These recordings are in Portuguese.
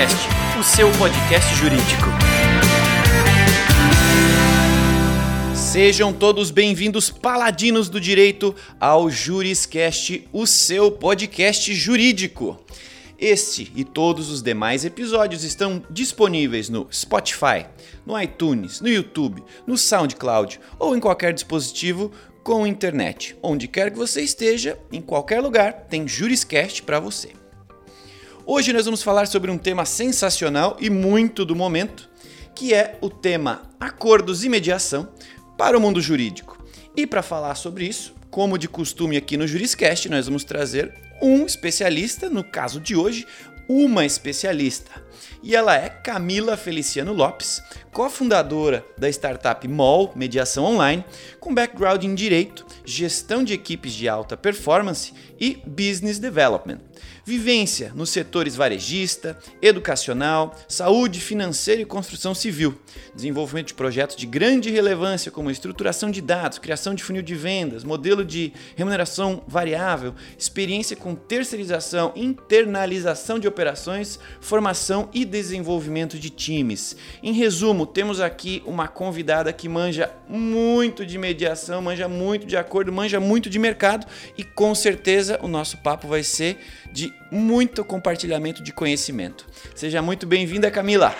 Juriscast, o seu podcast jurídico. Sejam todos bem-vindos, paladinos do direito, ao Juriscast, o seu podcast jurídico. Este e todos os demais episódios estão disponíveis no Spotify, no iTunes, no YouTube, no SoundCloud ou em qualquer dispositivo com internet. Onde quer que você esteja, em qualquer lugar, tem Juriscast para você. Hoje nós vamos falar sobre um tema sensacional e muito do momento, que é o tema acordos e mediação para o mundo jurídico. E para falar sobre isso, como de costume aqui no Juriscast, nós vamos trazer um especialista, no caso de hoje, uma especialista. E ela é Camila Feliciano Lopes, cofundadora da startup MOL Mediação Online, com background em direito, gestão de equipes de alta performance e business development. Vivência nos setores varejista, educacional, saúde, financeira e construção civil. Desenvolvimento de projetos de grande relevância como estruturação de dados, criação de funil de vendas, modelo de remuneração variável, experiência com terceirização, internalização de operações, formação e desenvolvimento de times. Em resumo, temos aqui uma convidada que manja muito de mediação, manja muito de acordo, manja muito de mercado e com certeza o nosso papo vai ser de muito compartilhamento de conhecimento. Seja muito bem-vinda, Camila.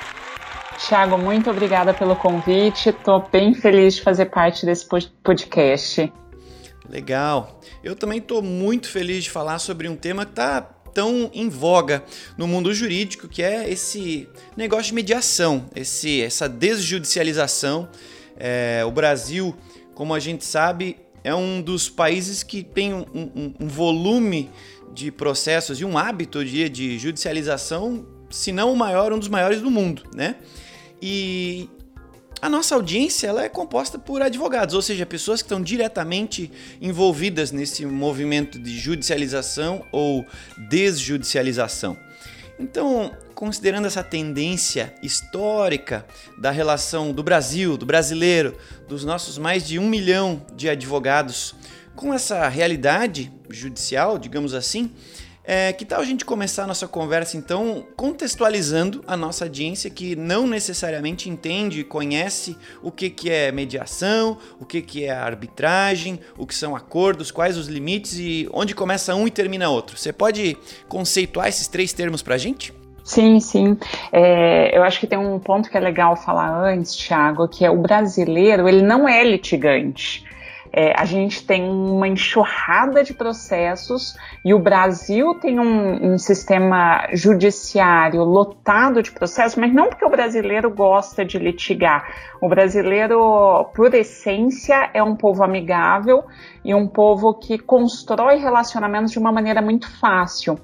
Tiago, muito obrigada pelo convite. Estou bem feliz de fazer parte desse podcast. Legal. Eu também estou muito feliz de falar sobre um tema que está tão em voga no mundo jurídico, que é esse negócio de mediação, esse, essa desjudicialização. É, o Brasil, como a gente sabe, é um dos países que tem um, um, um volume de processos e um hábito de, de judicialização, se não o maior, um dos maiores do mundo, né? E a nossa audiência ela é composta por advogados, ou seja, pessoas que estão diretamente envolvidas nesse movimento de judicialização ou desjudicialização. Então, considerando essa tendência histórica da relação do Brasil, do brasileiro, dos nossos mais de um milhão de advogados com essa realidade judicial, digamos assim, é, que tal a gente começar a nossa conversa então contextualizando a nossa audiência que não necessariamente entende e conhece o que, que é mediação, o que, que é arbitragem, o que são acordos, quais os limites e onde começa um e termina outro. Você pode conceituar esses três termos para a gente? Sim, sim. É, eu acho que tem um ponto que é legal falar antes, Thiago, que é o brasileiro, ele não é litigante. É, a gente tem uma enxurrada de processos e o Brasil tem um, um, sistema judiciário lotado de processos, mas não porque o brasileiro gosta de litigar. O brasileiro, por essência, é um povo amigável e um povo que constrói relacionamentos de uma maneira muito fácil.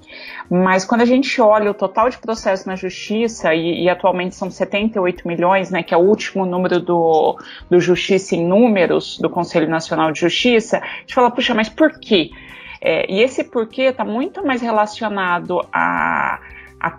Mas quando a gente olha o total de processos na justiça, e, e atualmente são 78 milhões, né, que é o último número do, do Justiça em Números, do Conselho Nacional de Justiça, a gente fala, puxa, mas por quê? É, e esse porquê está muito mais relacionado a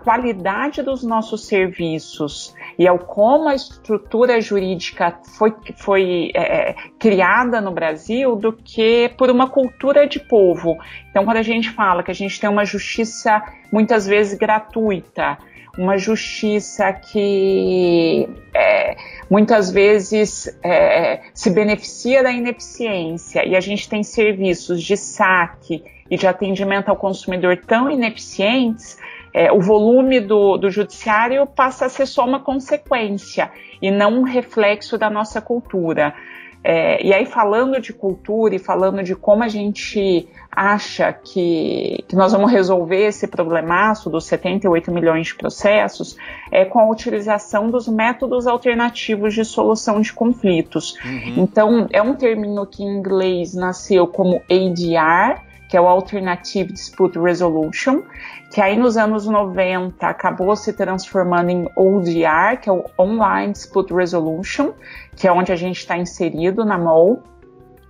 qualidade dos nossos serviços e ao como a estrutura jurídica foi, foi é, é, criada no Brasil do que por uma cultura de povo. Então, quando a gente fala que a gente tem uma justiça muitas vezes gratuita, uma justiça que é, muitas vezes é, se beneficia da ineficiência e a gente tem serviços de saque e de atendimento ao consumidor tão ineficientes, é, o volume do, do judiciário passa a ser só uma consequência e não um reflexo da nossa cultura. É, e aí, falando de cultura e falando de como a gente acha que, que nós vamos resolver esse problemaço dos 78 milhões de processos, é com a utilização dos métodos alternativos de solução de conflitos. Uhum. Então, é um termo que em inglês nasceu como ADR, que é o Alternative Dispute Resolution, que aí nos anos 90 acabou se transformando em ODR, que é o Online Dispute Resolution, que é onde a gente está inserido na MOL,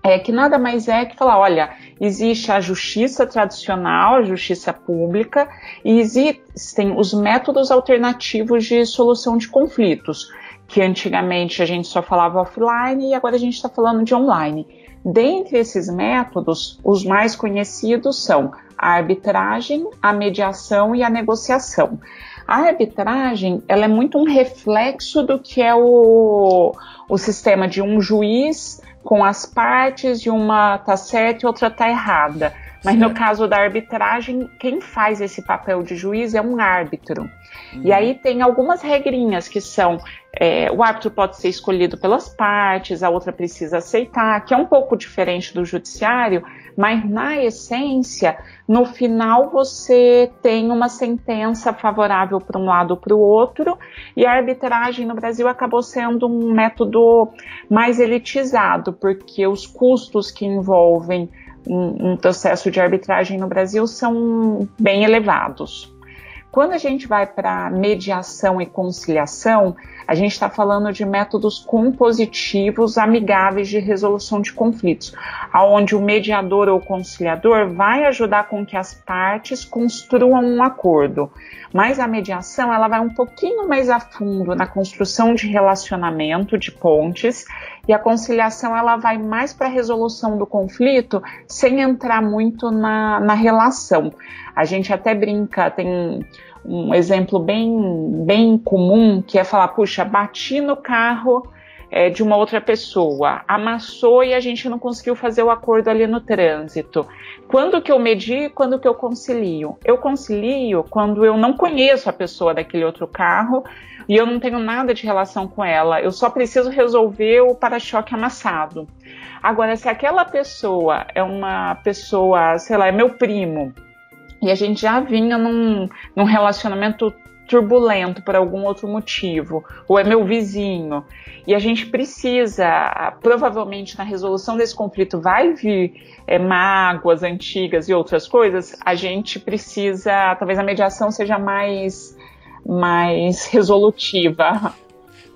é, que nada mais é que falar, olha, existe a justiça tradicional, a justiça pública, e existem os métodos alternativos de solução de conflitos, que antigamente a gente só falava offline e agora a gente está falando de online. Dentre esses métodos, os mais conhecidos são a arbitragem, a mediação e a negociação. A arbitragem ela é muito um reflexo do que é o, o sistema de um juiz com as partes de uma tá certa e outra tá errada. Mas certo. no caso da arbitragem, quem faz esse papel de juiz é um árbitro. Uhum. E aí tem algumas regrinhas que são é, o árbitro pode ser escolhido pelas partes, a outra precisa aceitar, que é um pouco diferente do judiciário, mas na essência, no final você tem uma sentença favorável para um lado ou para o outro, e a arbitragem no Brasil acabou sendo um método mais elitizado, porque os custos que envolvem um processo de arbitragem no Brasil são bem elevados. Quando a gente vai para mediação e conciliação, a gente está falando de métodos compositivos amigáveis de resolução de conflitos, aonde o mediador ou conciliador vai ajudar com que as partes construam um acordo. Mas a mediação ela vai um pouquinho mais a fundo na construção de relacionamento, de pontes, e a conciliação ela vai mais para a resolução do conflito sem entrar muito na, na relação. A gente até brinca, tem um exemplo bem, bem comum que é falar, puxa, bati no carro é, de uma outra pessoa, amassou e a gente não conseguiu fazer o acordo ali no trânsito. Quando que eu medi, quando que eu concilio? Eu concilio quando eu não conheço a pessoa daquele outro carro e eu não tenho nada de relação com ela, eu só preciso resolver o para-choque amassado. Agora, se aquela pessoa é uma pessoa, sei lá, é meu primo, e a gente já vinha num, num relacionamento turbulento por algum outro motivo, ou é meu vizinho, e a gente precisa, provavelmente na resolução desse conflito vai vir é, mágoas antigas e outras coisas, a gente precisa, talvez a mediação seja mais, mais resolutiva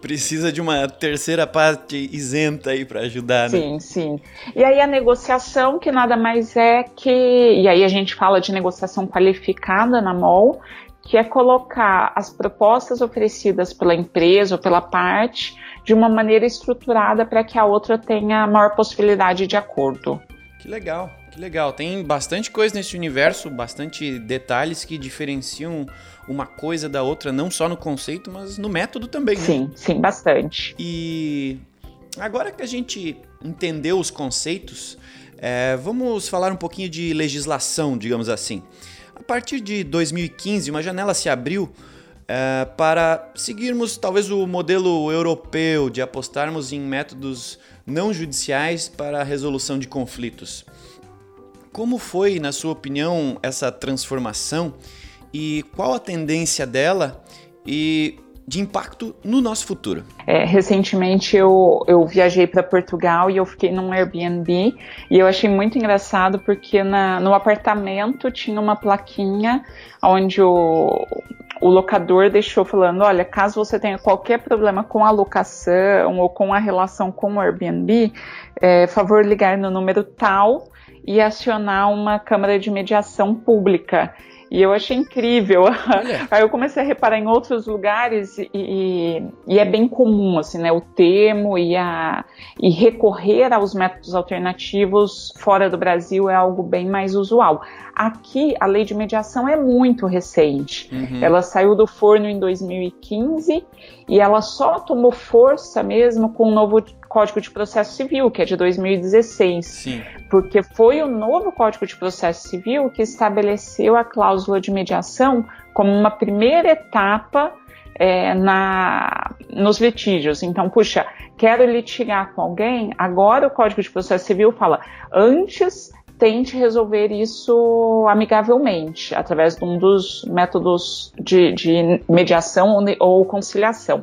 precisa de uma terceira parte isenta aí para ajudar, né? Sim, sim. E aí a negociação, que nada mais é que. E aí a gente fala de negociação qualificada na MOL, que é colocar as propostas oferecidas pela empresa ou pela parte de uma maneira estruturada para que a outra tenha a maior possibilidade de acordo. Que legal. Que legal, tem bastante coisa nesse universo, bastante detalhes que diferenciam uma coisa da outra, não só no conceito, mas no método também. Né? Sim, sim, bastante. E agora que a gente entendeu os conceitos, é, vamos falar um pouquinho de legislação, digamos assim. A partir de 2015, uma janela se abriu é, para seguirmos talvez o modelo europeu de apostarmos em métodos não judiciais para a resolução de conflitos. Como foi, na sua opinião, essa transformação e qual a tendência dela e de impacto no nosso futuro? É, recentemente eu, eu viajei para Portugal e eu fiquei num Airbnb e eu achei muito engraçado porque na, no apartamento tinha uma plaquinha onde o, o locador deixou falando: olha, caso você tenha qualquer problema com a locação ou com a relação com o Airbnb, é, favor ligar no número tal e acionar uma câmara de mediação pública. E eu achei incrível. Olha. Aí eu comecei a reparar em outros lugares e, e, é bem comum, assim, né? O termo e, a, e recorrer aos métodos alternativos fora do Brasil é algo bem mais usual. Aqui, a lei de mediação é muito recente. Uhum. Ela saiu do forno em 2015 e ela só tomou força mesmo com o novo Código de Processo Civil, que é de 2016. Sim. Porque foi o novo Código de Processo Civil que estabeleceu a cláusula de mediação como uma primeira etapa é, na, nos litígios. Então, puxa, quero litigar com alguém, agora o Código de Processo Civil fala, antes tente resolver isso amigavelmente, através de um dos métodos de, de mediação ou conciliação.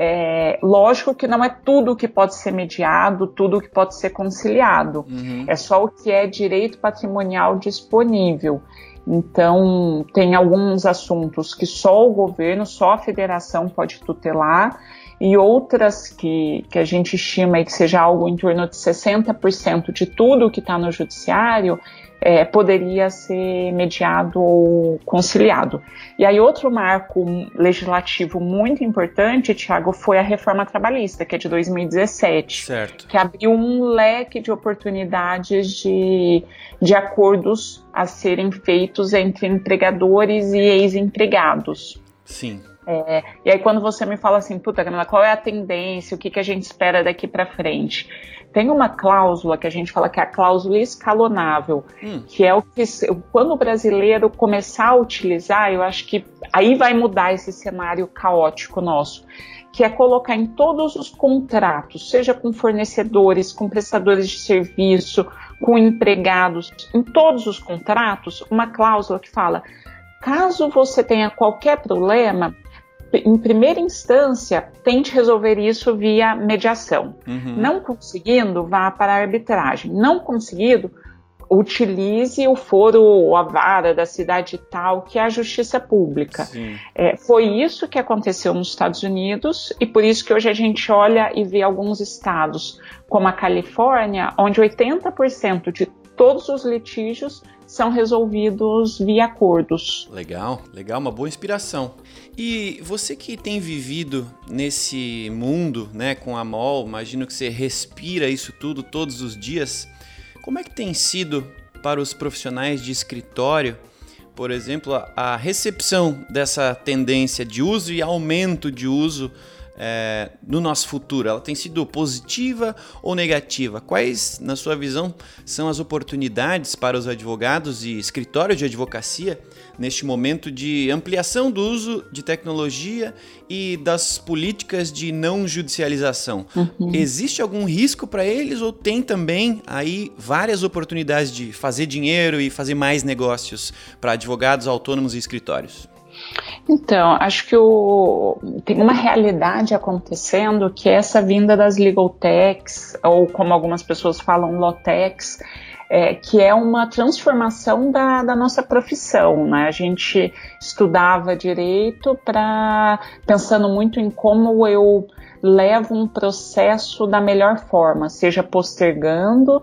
É, lógico que não é tudo que pode ser mediado, tudo que pode ser conciliado. Uhum. É só o que é direito patrimonial disponível. Então, tem alguns assuntos que só o governo, só a federação pode tutelar, e outras que, que a gente estima que seja algo em torno de 60% de tudo que está no judiciário, é, poderia ser mediado ou conciliado. E aí, outro marco legislativo muito importante, Tiago, foi a reforma trabalhista, que é de 2017, certo. que abriu um leque de oportunidades de, de acordos a serem feitos entre empregadores e ex-empregados. Sim. É, e aí quando você me fala assim, puta, Camila, qual é a tendência, o que, que a gente espera daqui para frente? Tem uma cláusula que a gente fala que é a cláusula escalonável, hum. que é o que quando o brasileiro começar a utilizar, eu acho que aí vai mudar esse cenário caótico nosso que é colocar em todos os contratos, seja com fornecedores, com prestadores de serviço, com empregados, em todos os contratos, uma cláusula que fala: caso você tenha qualquer problema, em primeira instância, tente resolver isso via mediação. Uhum. Não conseguindo, vá para a arbitragem. Não conseguido, utilize o foro ou a vara da cidade tal, que é a justiça pública. É, foi isso que aconteceu nos Estados Unidos e por isso que hoje a gente olha e vê alguns estados, como a Califórnia, onde 80% de todos os litígios são resolvidos via acordos. Legal, legal, uma boa inspiração. E você que tem vivido nesse mundo, né, com a MOL, imagino que você respira isso tudo todos os dias. Como é que tem sido para os profissionais de escritório, por exemplo, a recepção dessa tendência de uso e aumento de uso é, no nosso futuro? Ela tem sido positiva ou negativa? Quais, na sua visão, são as oportunidades para os advogados e escritórios de advocacia neste momento de ampliação do uso de tecnologia e das políticas de não judicialização? Uhum. Existe algum risco para eles ou tem também aí várias oportunidades de fazer dinheiro e fazer mais negócios para advogados autônomos e escritórios? Então, acho que o, tem uma realidade acontecendo que é essa vinda das legal techs, ou como algumas pessoas falam, lotex, é, que é uma transformação da, da nossa profissão. Né? A gente estudava direito para pensando muito em como eu levo um processo da melhor forma, seja postergando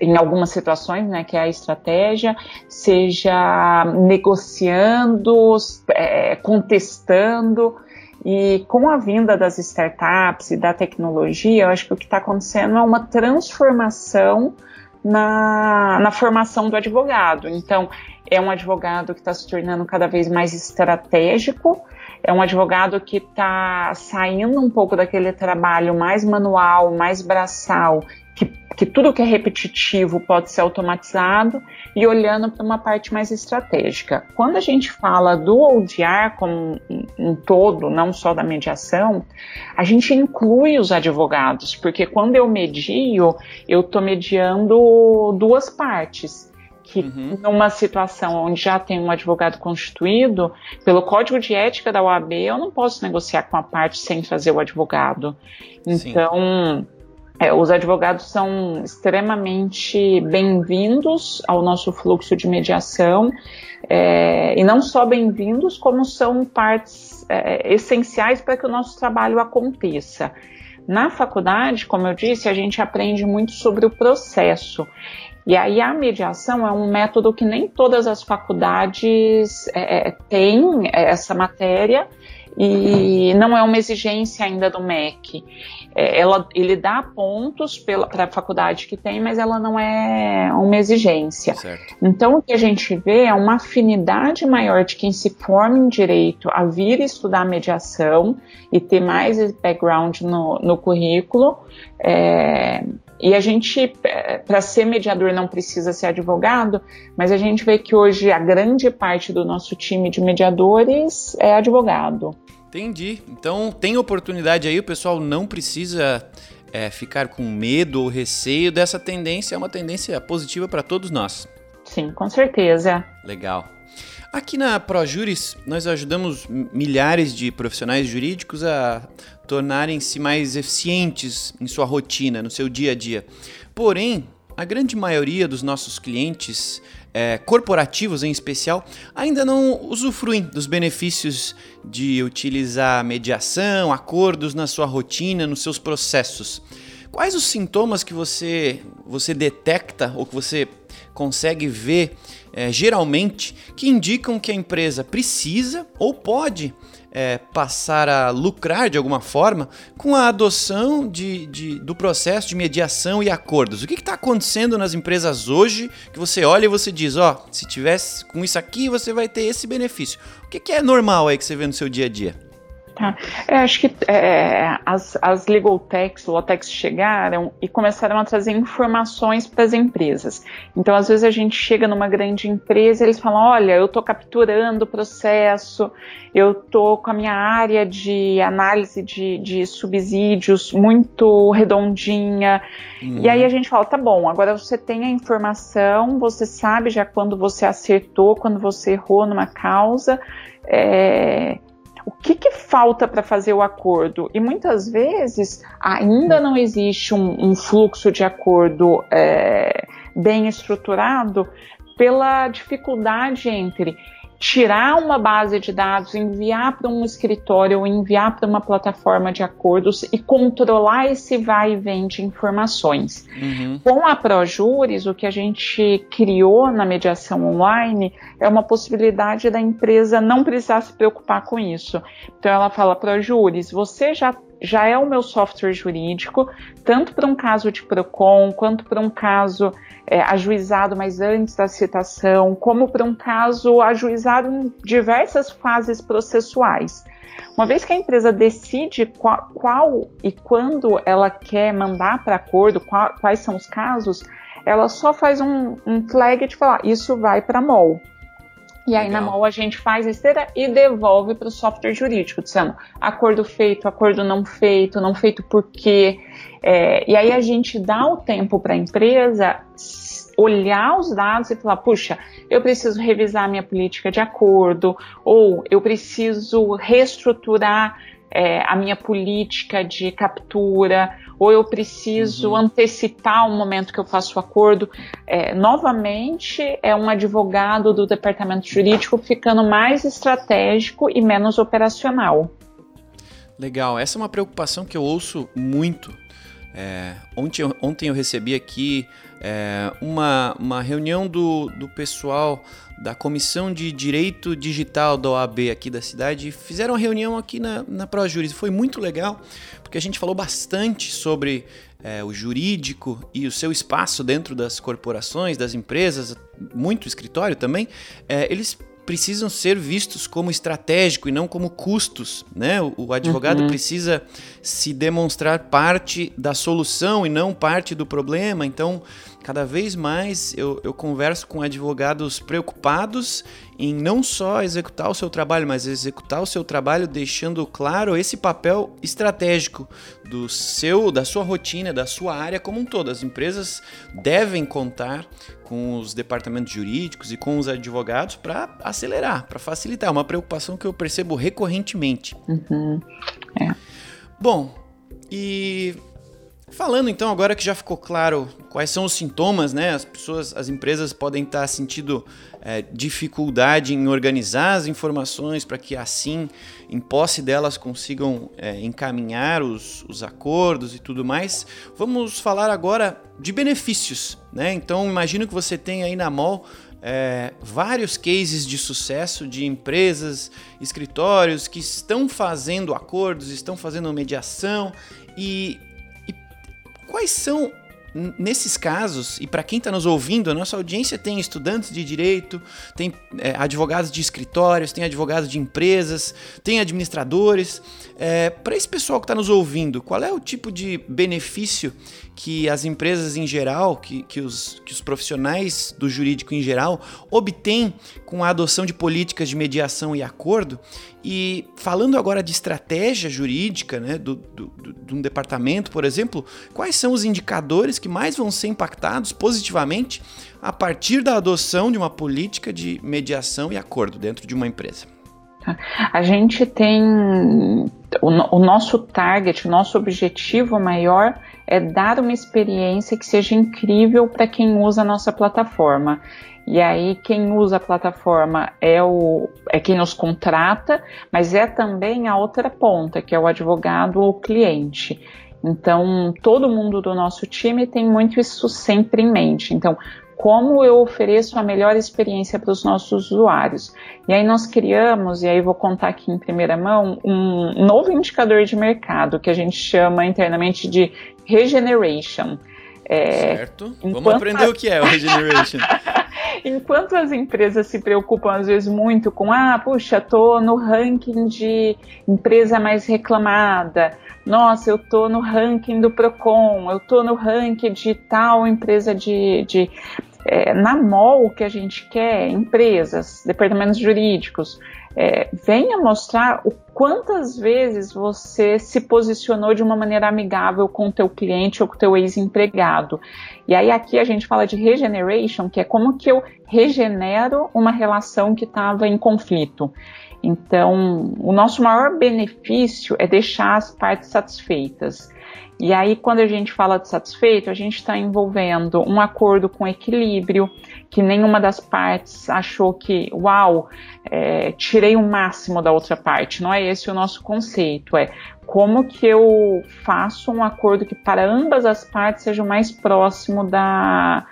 em algumas situações, né, que é a estratégia, seja negociando, é, contestando. E com a vinda das startups e da tecnologia, eu acho que o que está acontecendo é uma transformação na, na formação do advogado. Então, é um advogado que está se tornando cada vez mais estratégico, é um advogado que está saindo um pouco daquele trabalho mais manual, mais braçal, que, que tudo que é repetitivo pode ser automatizado e olhando para uma parte mais estratégica. Quando a gente fala do ODR como um todo, não só da mediação, a gente inclui os advogados, porque quando eu medio, eu estou mediando duas partes que uhum. numa situação onde já tem um advogado constituído, pelo código de ética da OAB, eu não posso negociar com a parte sem trazer o advogado. Então, é, os advogados são extremamente bem-vindos ao nosso fluxo de mediação, é, e não só bem-vindos, como são partes é, essenciais para que o nosso trabalho aconteça. Na faculdade, como eu disse, a gente aprende muito sobre o processo. E aí a mediação é um método que nem todas as faculdades é, é têm essa matéria e não é uma exigência ainda do MEC. É, ela, ele dá pontos para a faculdade que tem, mas ela não é uma exigência. Certo. Então o que a gente vê é uma afinidade maior de quem se forma em direito a vir estudar mediação e ter mais background no, no currículo. É, e a gente, é, para ser mediador, não precisa ser advogado, mas a gente vê que hoje a grande parte do nosso time de mediadores é advogado. Entendi. Então tem oportunidade aí, o pessoal não precisa é, ficar com medo ou receio dessa tendência, é uma tendência positiva para todos nós. Sim, com certeza. Legal. Aqui na ProJuris, nós ajudamos milhares de profissionais jurídicos a tornarem-se mais eficientes em sua rotina, no seu dia a dia. Porém, a grande maioria dos nossos clientes, é, corporativos em especial, ainda não usufruem dos benefícios de utilizar mediação, acordos na sua rotina, nos seus processos. Quais os sintomas que você, você detecta ou que você consegue ver é, geralmente que indicam que a empresa precisa ou pode é, passar a lucrar de alguma forma com a adoção de, de do processo de mediação e acordos. O que está acontecendo nas empresas hoje que você olha e você diz, ó, oh, se tivesse com isso aqui você vai ter esse benefício. O que, que é normal aí que você vê no seu dia a dia? Tá. Eu acho que é, as, as legal techs, lotex chegaram e começaram a trazer informações para as empresas. Então, às vezes a gente chega numa grande empresa e eles falam: olha, eu estou capturando o processo, eu estou com a minha área de análise de, de subsídios muito redondinha. Uhum. E aí a gente fala: tá bom, agora você tem a informação, você sabe já quando você acertou, quando você errou numa causa. É, o que, que falta para fazer o acordo? E muitas vezes ainda não existe um, um fluxo de acordo é, bem estruturado pela dificuldade entre tirar uma base de dados, enviar para um escritório ou enviar para uma plataforma de acordos e controlar esse vai e vem de informações. Uhum. Com a ProJuris, o que a gente criou na mediação online é uma possibilidade da empresa não precisar se preocupar com isso. Então ela fala, ProJuris, você já já é o meu software jurídico, tanto para um caso de PROCON, quanto para um caso é, ajuizado mais antes da citação, como para um caso ajuizado em diversas fases processuais. Uma vez que a empresa decide qual, qual e quando ela quer mandar para acordo, qual, quais são os casos, ela só faz um, um flag de falar, isso vai para MOL. E aí Legal. na mão a gente faz a esteira e devolve para o software jurídico, dizendo acordo feito, acordo não feito, não feito por quê. É, e aí a gente dá o tempo para a empresa olhar os dados e falar, puxa, eu preciso revisar minha política de acordo, ou eu preciso reestruturar é, a minha política de captura, ou eu preciso uhum. antecipar o momento que eu faço o acordo. É, novamente, é um advogado do departamento jurídico ficando mais estratégico e menos operacional. Legal, essa é uma preocupação que eu ouço muito. É, ontem, ontem eu recebi aqui é, uma, uma reunião do, do pessoal da Comissão de Direito Digital da OAB aqui da cidade. Fizeram uma reunião aqui na, na ProJuris. Foi muito legal, porque a gente falou bastante sobre é, o jurídico e o seu espaço dentro das corporações, das empresas, muito escritório também. É, eles precisam ser vistos como estratégico e não como custos, né? O, o advogado uhum. precisa se demonstrar parte da solução e não parte do problema. Então, cada vez mais eu, eu converso com advogados preocupados em não só executar o seu trabalho, mas executar o seu trabalho deixando claro esse papel estratégico do seu, da sua rotina, da sua área como um todo. As empresas devem contar com os departamentos jurídicos e com os advogados para acelerar, para facilitar. É uma preocupação que eu percebo recorrentemente. Uhum. É. Bom, e Falando então agora que já ficou claro quais são os sintomas, né? As pessoas, as empresas podem estar sentindo é, dificuldade em organizar as informações para que assim, em posse delas, consigam é, encaminhar os, os acordos e tudo mais. Vamos falar agora de benefícios, né? Então imagino que você tem aí na MOL é, vários cases de sucesso de empresas, escritórios que estão fazendo acordos, estão fazendo mediação e Quais são nesses casos, e para quem está nos ouvindo, a nossa audiência tem estudantes de direito, tem é, advogados de escritórios, tem advogados de empresas, tem administradores. É, para esse pessoal que está nos ouvindo, qual é o tipo de benefício que as empresas em geral, que, que, os, que os profissionais do jurídico em geral obtêm com a adoção de políticas de mediação e acordo? E falando agora de estratégia jurídica, né, do, do, do, de um departamento, por exemplo, quais são os indicadores que mais vão ser impactados positivamente a partir da adoção de uma política de mediação e acordo dentro de uma empresa? A gente tem o, o nosso target, o nosso objetivo maior é dar uma experiência que seja incrível para quem usa a nossa plataforma. E aí quem usa a plataforma é o é quem nos contrata, mas é também a outra ponta, que é o advogado ou cliente. Então, todo mundo do nosso time tem muito isso sempre em mente. Então, como eu ofereço a melhor experiência para os nossos usuários. E aí nós criamos, e aí vou contar aqui em primeira mão, um novo indicador de mercado que a gente chama internamente de regeneration. É, certo. Vamos aprender a... o que é o regeneration. enquanto as empresas se preocupam às vezes muito com, ah, puxa, tô no ranking de empresa mais reclamada, nossa, eu tô no ranking do Procon, eu tô no ranking de tal empresa de, de é, na MOL o que a gente quer, empresas, departamentos jurídicos, é, venha mostrar o quantas vezes você se posicionou de uma maneira amigável com o teu cliente ou com o teu ex-empregado. E aí aqui a gente fala de regeneration, que é como que eu regenero uma relação que estava em conflito. Então, o nosso maior benefício é deixar as partes satisfeitas. E aí, quando a gente fala de satisfeito, a gente está envolvendo um acordo com equilíbrio, que nenhuma das partes achou que, uau, é, tirei o máximo da outra parte. Não é esse o nosso conceito. É como que eu faço um acordo que para ambas as partes seja o mais próximo da,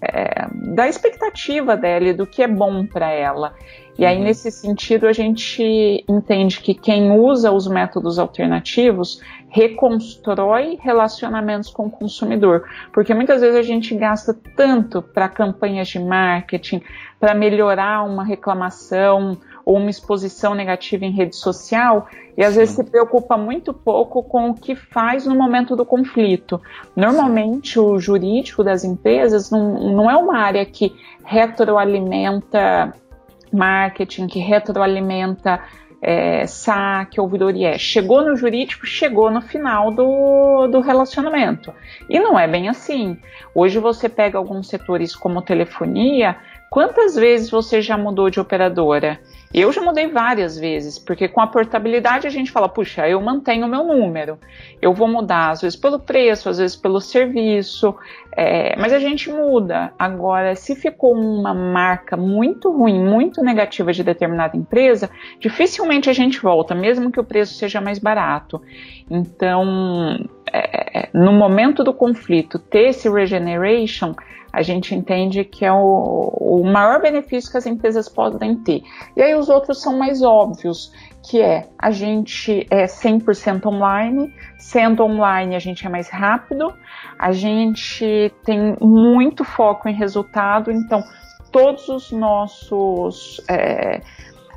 é, da expectativa dela e do que é bom para ela. E aí, uhum. nesse sentido, a gente entende que quem usa os métodos alternativos reconstrói relacionamentos com o consumidor. Porque muitas vezes a gente gasta tanto para campanhas de marketing, para melhorar uma reclamação ou uma exposição negativa em rede social, e às Sim. vezes se preocupa muito pouco com o que faz no momento do conflito. Normalmente, o jurídico das empresas não, não é uma área que retroalimenta marketing, que retroalimenta é, saque, ouvidoria. Chegou no jurídico, chegou no final do, do relacionamento. E não é bem assim. Hoje você pega alguns setores como telefonia, quantas vezes você já mudou de operadora? Eu já mudei várias vezes, porque com a portabilidade a gente fala, puxa, eu mantenho o meu número. Eu vou mudar, às vezes pelo preço, às vezes pelo serviço, é, mas a gente muda. Agora, se ficou uma marca muito ruim, muito negativa de determinada empresa, dificilmente a gente volta, mesmo que o preço seja mais barato. Então, é, é no momento do conflito, ter esse regeneration a gente entende que é o, o maior benefício que as empresas podem ter. E aí os outros são mais óbvios, que é a gente é 100% online, sendo online a gente é mais rápido, a gente tem muito foco em resultado, então todos os nossos é,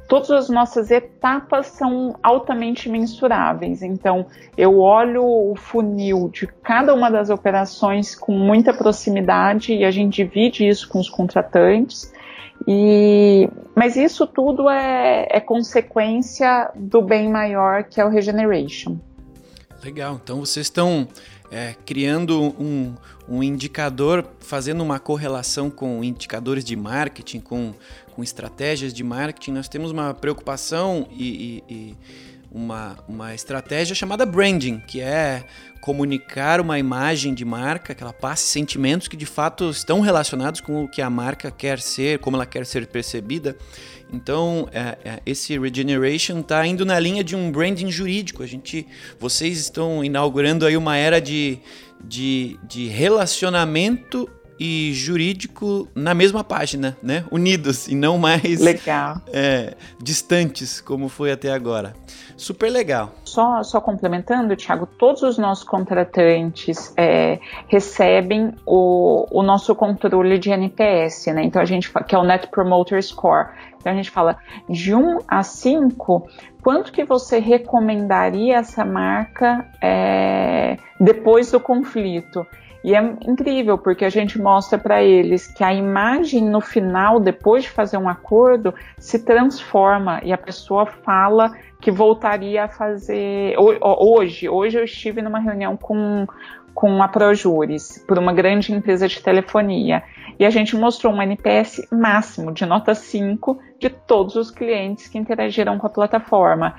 todas as nossas etapas são altamente mensuráveis. Então, eu olho o funil de cada uma das operações com muita proximidade e a gente divide isso com os contratantes. E, mas isso tudo é, é consequência do bem maior que é o regeneration. Legal. Então vocês estão é, criando um, um indicador, fazendo uma correlação com indicadores de marketing, com com estratégias de marketing, nós temos uma preocupação e, e, e uma, uma estratégia chamada branding, que é comunicar uma imagem de marca, que ela passe sentimentos que de fato estão relacionados com o que a marca quer ser, como ela quer ser percebida. Então, é, é, esse regeneration está indo na linha de um branding jurídico. A gente, vocês estão inaugurando aí uma era de, de, de relacionamento e jurídico na mesma página, né? Unidos e não mais legal. É, distantes, como foi até agora. Super legal. Só, só complementando, Thiago, todos os nossos contratantes é, recebem o, o nosso controle de NPS, né? Então a gente que é o Net Promoter Score. Então a gente fala de 1 a 5, quanto que você recomendaria essa marca é, depois do conflito? E é incrível porque a gente mostra para eles que a imagem no final, depois de fazer um acordo, se transforma e a pessoa fala que voltaria a fazer hoje. Hoje eu estive numa reunião com com a Projures, por uma grande empresa de telefonia. E a gente mostrou um NPS máximo de nota 5 de todos os clientes que interagiram com a plataforma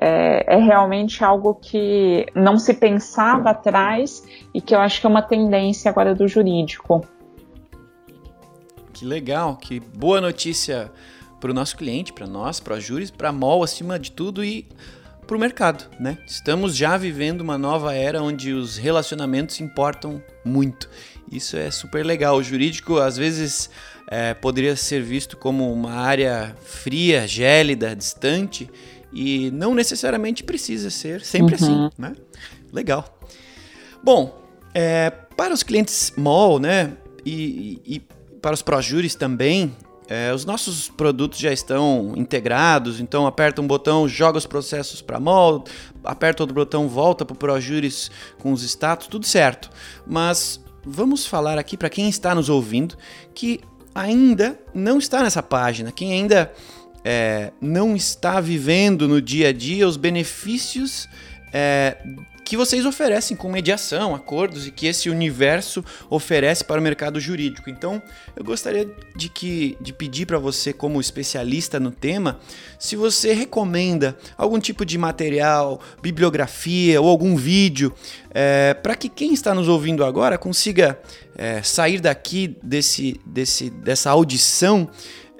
é, é, realmente algo que não se pensava atrás e que eu acho que é uma tendência agora do jurídico. Que legal, que boa notícia para o nosso cliente, para nós, para a Júris, para a MOL acima de tudo e para o mercado, né? Estamos já vivendo uma nova era onde os relacionamentos importam muito. Isso é super legal. O jurídico às vezes é, poderia ser visto como uma área fria, gélida, distante e não necessariamente precisa ser sempre assim, uhum. assim, né? Legal. Bom, é, para os clientes mall, né, e, e, e para os pró-júris também, é, os nossos produtos já estão integrados, então aperta um botão, joga os processos para mall, aperta outro botão, volta para o ProJuris com os status, tudo certo. Mas vamos falar aqui para quem está nos ouvindo que ainda não está nessa página, quem ainda é, não está vivendo no dia a dia os benefícios é, que vocês oferecem com mediação, acordos e que esse universo oferece para o mercado jurídico. Então, eu gostaria de, que, de pedir para você, como especialista no tema, se você recomenda algum tipo de material, bibliografia ou algum vídeo é, para que quem está nos ouvindo agora consiga é, sair daqui desse, desse, dessa audição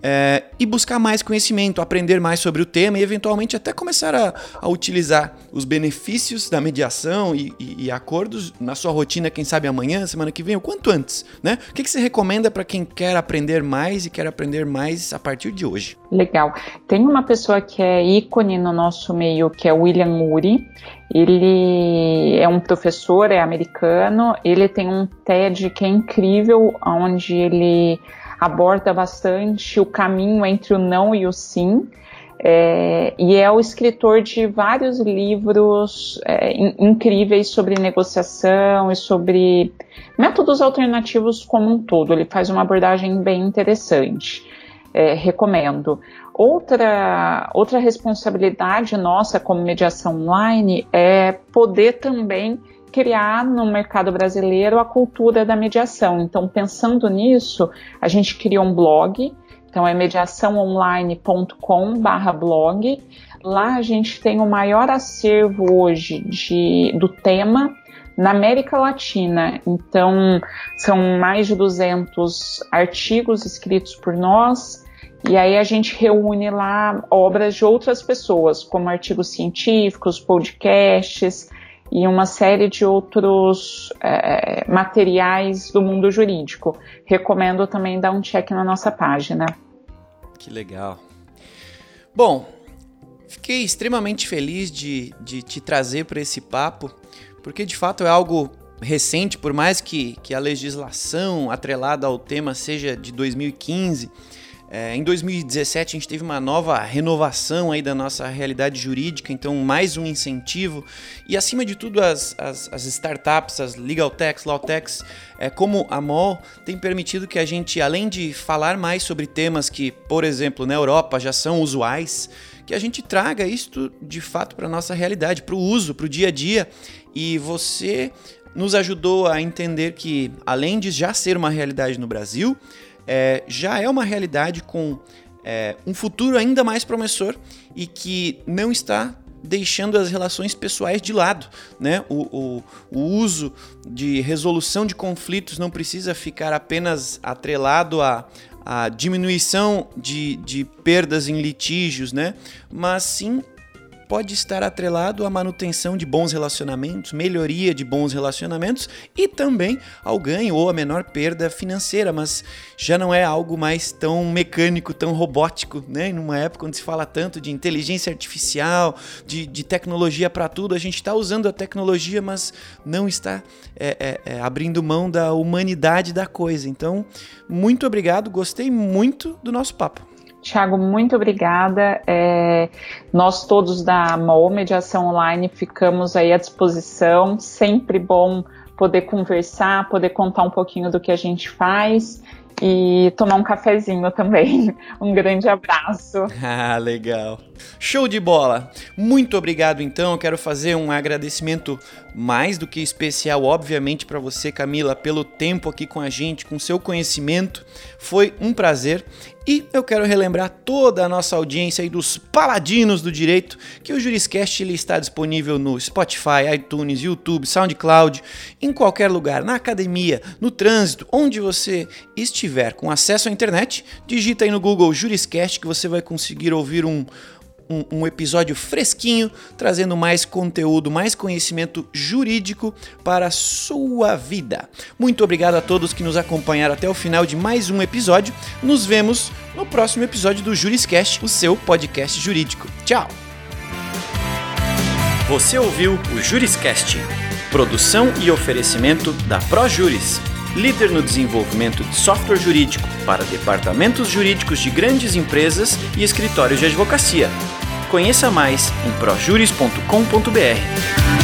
é, e buscar mais conhecimento, aprender mais sobre o tema e eventualmente até começar a, a utilizar os benefícios da mediação e, e, e, acordos na sua rotina, quem sabe amanhã, semana que vem, o quanto antes, né? O que, que você recomenda para quem quer aprender mais e quer aprender mais a partir de hoje? Legal. Tem uma pessoa que é ícone no nosso meio, que é William Murray. Ele é um professor, é americano. Ele tem um TED que é incrível, onde ele aborda bastante o caminho entre o não e o sim. É, e é o escritor de vários livros é, in, incríveis sobre negociação e sobre métodos alternativos como um todo. Ele faz uma abordagem bem interessante. É, recomendo. Outra, outra responsabilidade nossa como mediação online é poder também criar no mercado brasileiro a cultura da mediação. Então, pensando nisso, a gente criou um blog, então é mediaçãoonline.com/blog. Lá a gente tem o maior acervo hoje de, do tema na América Latina. Então, são mais de 200 artigos escritos por nós. E aí a gente reúne lá obras de outras pessoas, como artigos científicos, podcasts, e uma série de outros é, materiais do mundo jurídico. Recomendo também dar um check na nossa página. Que legal. Bom, fiquei extremamente feliz de, de te trazer para esse papo, porque de fato é algo recente, por mais que, que a legislação atrelada ao tema seja de 2015 é, em 2017 a gente teve uma nova renovação aí da nossa realidade jurídica, então mais um incentivo e acima de tudo as, as, as startups, as legal techs, law techs, é, como a MOL, tem permitido que a gente, além de falar mais sobre temas que, por exemplo, na Europa já são usuais, que a gente traga isto de fato para nossa realidade, para o uso, para o dia a dia. E você nos ajudou a entender que, além de já ser uma realidade no Brasil, é, já é uma realidade com é, um futuro ainda mais promissor e que não está deixando as relações pessoais de lado. Né? O, o, o, uso de resolução de conflitos não precisa ficar apenas atrelado a, a diminuição de, de perdas em litígios, né? mas sim pode estar atrelado à manutenção de bons relacionamentos, melhoria de bons relacionamentos e também ao ganho ou a menor perda financeira, mas já não é algo mais tão mecânico, tão robótico, né? Numa época onde se fala tanto de inteligência artificial, de, de tecnologia para tudo, a gente está usando a tecnologia, mas não está é, é, é, abrindo mão da humanidade da coisa. Então, muito obrigado, gostei muito do nosso papo. Tiago, muito obrigada. É, nós todos da MOL Mediação Online ficamos aí à disposição. Sempre bom poder conversar, poder contar um pouquinho do que a gente faz e tomar um cafezinho também. Um grande abraço. Ah, legal. Show de bola. Muito obrigado então. Eu quero fazer um agradecimento mais do que especial, obviamente, para você, Camila, pelo tempo aqui com a gente, com seu conhecimento. Foi um prazer. E eu quero relembrar toda a nossa audiência aí dos paladinos do direito que o Juriscast ele está disponível no Spotify, iTunes, YouTube, SoundCloud, em qualquer lugar, na academia, no trânsito, onde você estiver com acesso à internet, digita aí no Google Juriscast que você vai conseguir ouvir um um, um, episódio fresquinho, trazendo mais conteúdo, mais conhecimento jurídico para a sua vida. Muito obrigado a todos que nos acompanharam até o final de mais um episódio. Nos vemos no próximo episódio do Juriscast, o seu podcast jurídico. Tchau! Você ouviu o Juriscast, produção e oferecimento da ProJuris líder no desenvolvimento de software jurídico para departamentos jurídicos de grandes empresas e escritórios de advocacia. Conheça mais em projuris.com.br.